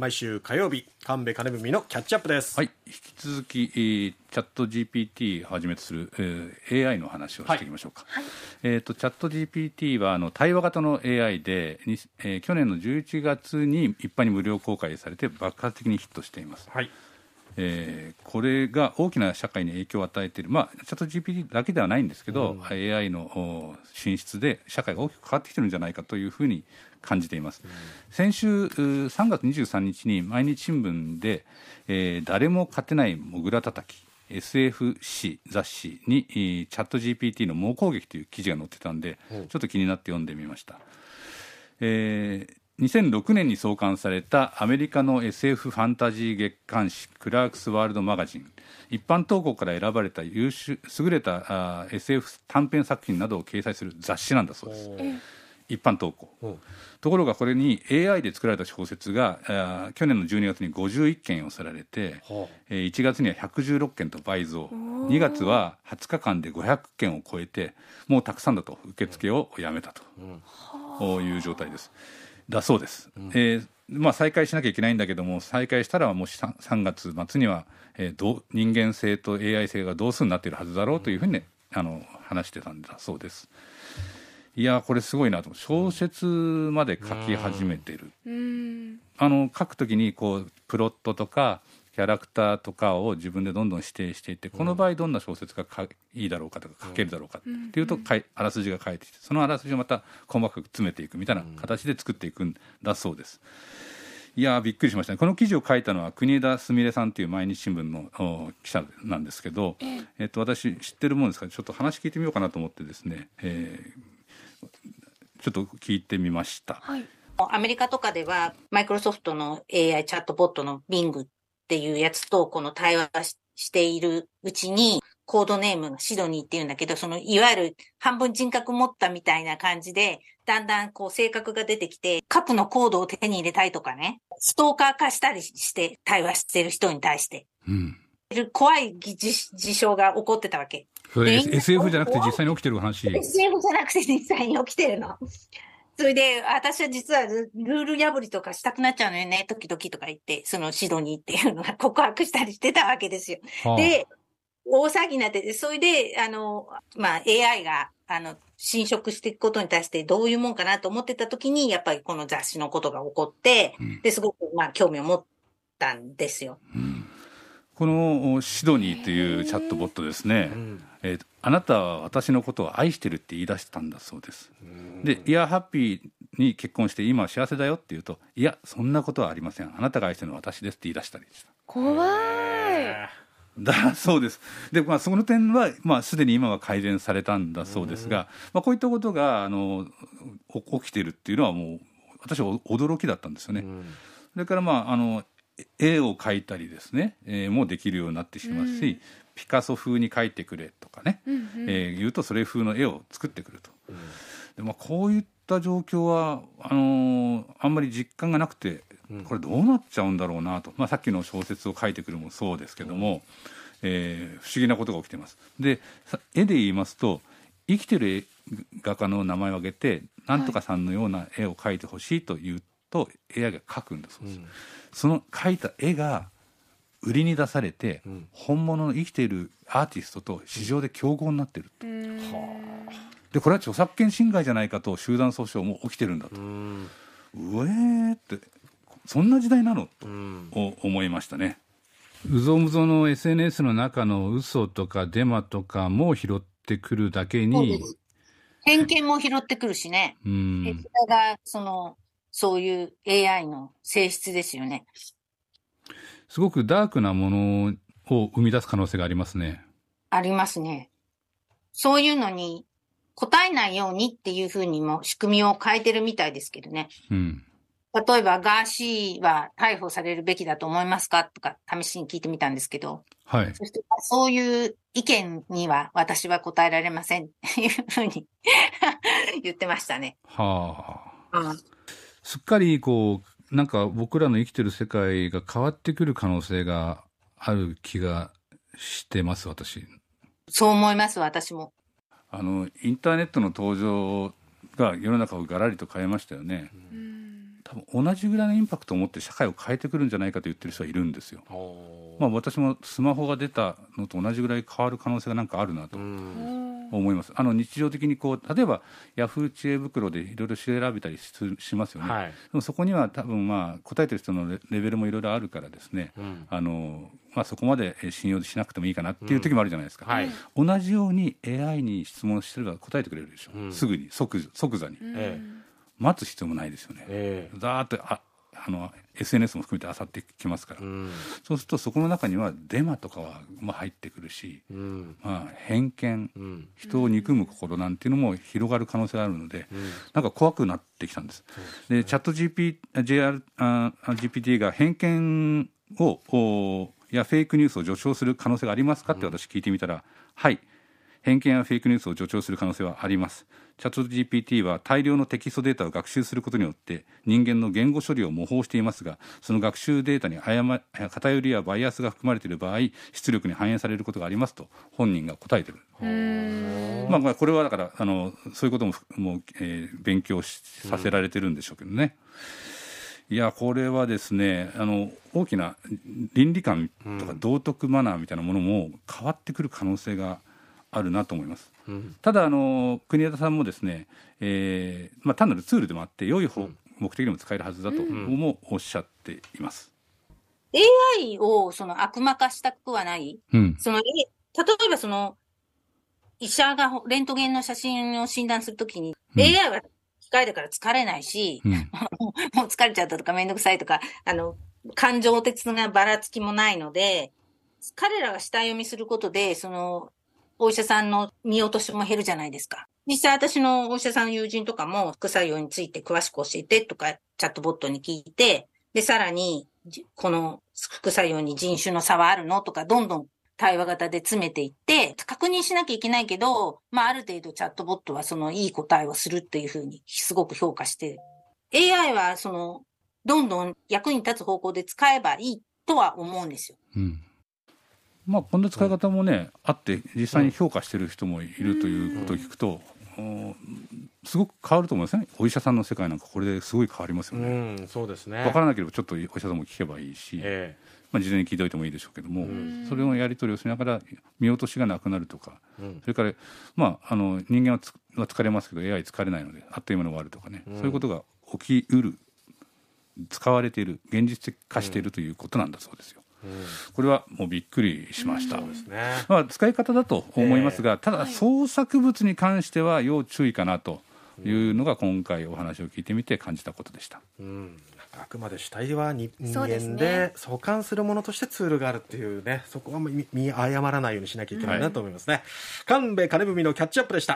毎週火曜日神戸金文のキャッチアップです。はい引き続き、えー、チャット GPT をはじめとする、えー、AI の話をしていきましょうか、はい、えーと、チャット GPT はあの対話型の AI で、えー、去年の11月に一般に無料公開されて爆発的にヒットしています、はいえー、これが大きな社会に影響を与えている、まあ、チャット GPT だけではないんですけど、うん、AI の進出で社会が大きく変わってきてるんじゃないかというふうに感じています、うん、先週3月23日に毎日新聞で、えー、誰も勝てないモグラたたき SF 誌雑誌にチャット GPT の猛攻撃という記事が載ってたんで、うん、ちょっと気になって読んでみました、えー、2006年に創刊されたアメリカの SF ファンタジー月刊誌クラークスワールドマガジン。一般投稿から選ばれた優秀優れたあ SF 短編作品などを掲載する雑誌なんだそうです。一般投稿。ところがこれに AI で作られた小説が去年の12月に51件寄せられて、えー、1月には116件と倍増。2月は20日間で500件を超えてもうたくさんだと受付をやめたと。いう状態です。だそうです、うん、えー、まあ、再開しなきゃいけないんだけども再開したらもし 3, 3月末には、えー、ど人間性と AI 性が同数になっているはずだろうというふうに、ね、あの話してたんだそうです。いやこれすごいなと小説まで書き始めてる、あの書くときにこうプロットとかキャラクターとかを自分でどんどん指定していってこの場合どんな小説がいいだろうかとか書けるだろうかっていうとあらすじが書いてきてそのあらすじをまた細かく詰めていくみたいな形で作っていくんだそうです。いやびっくりしましたね。この記事を書いたのは国枝すみれさんという毎日新聞の記者なんですけど、えっと、私知ってるもんですか？らちょっと話聞いてみようかなと思ってですね、えー、ちょっと聞いてみました。はい。アメリカとかでは、マイクロソフトの AI チャットボットの Bing っていうやつとこの対話しているうちに、コードネームがシドニーっていうんだけど、そのいわゆる半分人格持ったみたいな感じで、だんだんこう性格が出てきて、カップのコードを手に入れたいとかね、ストーカー化したりして対話してる人に対して。うん。怖い事象が起こってたわけ。それ SF じゃなくて実際に起きてる話 ?SF じゃなくて実際に起きてるの。それで、私は実はルール破りとかしたくなっちゃうのよね、時々とか言って、そのシドニーっていうのが 告白したりしてたわけですよ。はあ、で、大騒ぎになってて、それで、あの、まあ、AI が、あの、侵食していくことに対してどういうもんかなと思ってた時に、やっぱりこの雑誌のことが起こって、うん、で、すごく、まあ、興味を持ったんですよ。うんこのシドニーというチャットボットですね、えー、あなたは私のことを愛してるって言い出したんだそうです。で、イヤーハッピーに結婚して今は幸せだよって言うと、いや、そんなことはありません。あなたが愛してるのは私ですって言い出したりした。怖い。だそうです。で、まあ、その点は、まあ、すでに今は改善されたんだそうですが、まあ、こういったことが、あの、起きてるっていうのはもう、私は驚きだったんですよね。それから、まあ、あの、絵を描いたりですね、えー、もできるようになってしまうし、うん、ピカソ風に描いてくれとかね、うんうん、えー、言うとそれ風の絵を作ってくると。うん、でまあ、こういった状況はあのー、あんまり実感がなくてこれどうなっちゃうんだろうなと、まあ、さっきの小説を書いてくるもそうですけども、うん、えー、不思議なことが起きています。で絵で言いますと生きてる画家の名前を挙げてなんとかさんのような絵を描いてほしいと言うと AI が描くんだそうです。うんその描いた絵が売りに出されて、うん、本物の生きているアーティストと市場で競合になってると。でこれは著作権侵害じゃないかと集団訴訟も起きてるんだと。うえーってそんな時代なのと思いましたね。うぞうむぞの SNS の中の嘘とかデマとかも拾ってくるだけに偏見も拾ってくるしね。うん。それがそのそういう AI の性質ですよね。すごくダークなものを生み出す可能性がありますね。ありますね。そういうのに答えないようにっていうふうにも仕組みを変えてるみたいですけどね。うん。例えば、ガーシーは逮捕されるべきだと思いますかとか、試しに聞いてみたんですけど、はい。そして、そういう意見には私は答えられませんっていうふうに 言ってましたね。はあ。うんすっかりこうなんか僕らの生きてる世界が変わってくる可能性がある気がしてます私。そう思います私も。あのインターネットの登場が世の中をがらりと変えましたよね、多分同じぐらいのインパクトを持って社会を変えてくるんじゃないかと言ってる人はいるんですよ。まあ、私もスマホが出たのと同じぐらい変わる可能性がなんかあるなと思います。あの日常的にこう例えばヤフー知恵袋でいろいろ調べたりしますよね。はい、でもそこには多分まあ答えてる人のレベルもいろいろあるからですね。うん、あのまあ、そこまで信用しなくてもいいかなっていう時もあるじゃないですか、うんはい、同じように AI に質問してれば答えてくれるでしょ、うん、すぐに即即座に、ええ、待つ必要もないですよね、えー、だーっとああの SNS も含めて漁ってきますから、うん、そうするとそこの中にはデマとかは、まあ、入ってくるし、うん、まあ、偏見、うん、人を憎む心なんていうのも広がる可能性があるので、うん、なんか怖くなってきたんです。で、ね、チャット GP JR GPT が偏見をやフェイクニュースを助長する可能性がありますかって私聞いてみたら、はい偏見やフェイクニュースを助長する可能性はあります。チャット GPT は大量のテキストデータを学習することによって人間の言語処理を模倣していますがその学習データに誤偏りやバイアスが含まれている場合出力に反映されることがありますと本人が答えてる。まあ、まあこれはだからあのそういうことももう、えー、勉強させられてるんでしょうけどね。いやこれはですねあの大きな倫理観とか道徳マナーみたいなものも変わってくる可能性があるなと思います。うん、ただあの国枝さんもですね、えーまあ、単なるツールでもあって良い方、うん、目的でも使えるはずだともおっしゃっています。AI をその悪魔化したくはない、うん、その例えばその医者がレントゲンの写真を診断するときに、うん、AI は機械だから疲れないし、うん、もう疲れちゃったとかめんどくさいとか、あの、感情的なばらつきもないので、彼らが下読みすることで、その、お医者さんの見落としも減るじゃないですか。実際私のお医者さんの友人とかも副作用について詳しく教えてとかチャットボットに聞いて、で、さらに、この副作用に人種の差はあるのとか、どんどん対話型で詰めていって、確認しなきゃいけないけど、まあ、ある程度チャットボットはそのいい答えをするっていうふうにすごく評価して、AI はその、どんどん役に立つ方向で使えばいいとは思うんですよ。うんまあ、こんな使い方もね、うん、あって実際に評価してる人もいるということを聞くと、うん、すごく変わると思いますねお医者さんの世界なんかこれですごい変わりますよね。うん、そうですね。分からなければちょっとお医者さんも聞けばいいし、えー、まあ、事前に聞いておいてもいいでしょうけども、それをやり取りをしながら見落としがなくなるとか、それから、まあ、あの人間はは疲れますけど AI 疲れないのであっという間に終わるとかね、そういうことが起きうる使われている現実化しているということなんだそうですよ。これはもうびっくりしました、うん。ね、まあ、使い方だと思いますが、ただ創作物に関しては要注意かなというのが今回お話を聞いてみて感じたことでした。うん。あくまで主体は人間で相関するものとしてツールがあるっていうねそこは見誤らないようにしなきゃいけないなと思いますね、はい、神戸金文のキャッチアップでした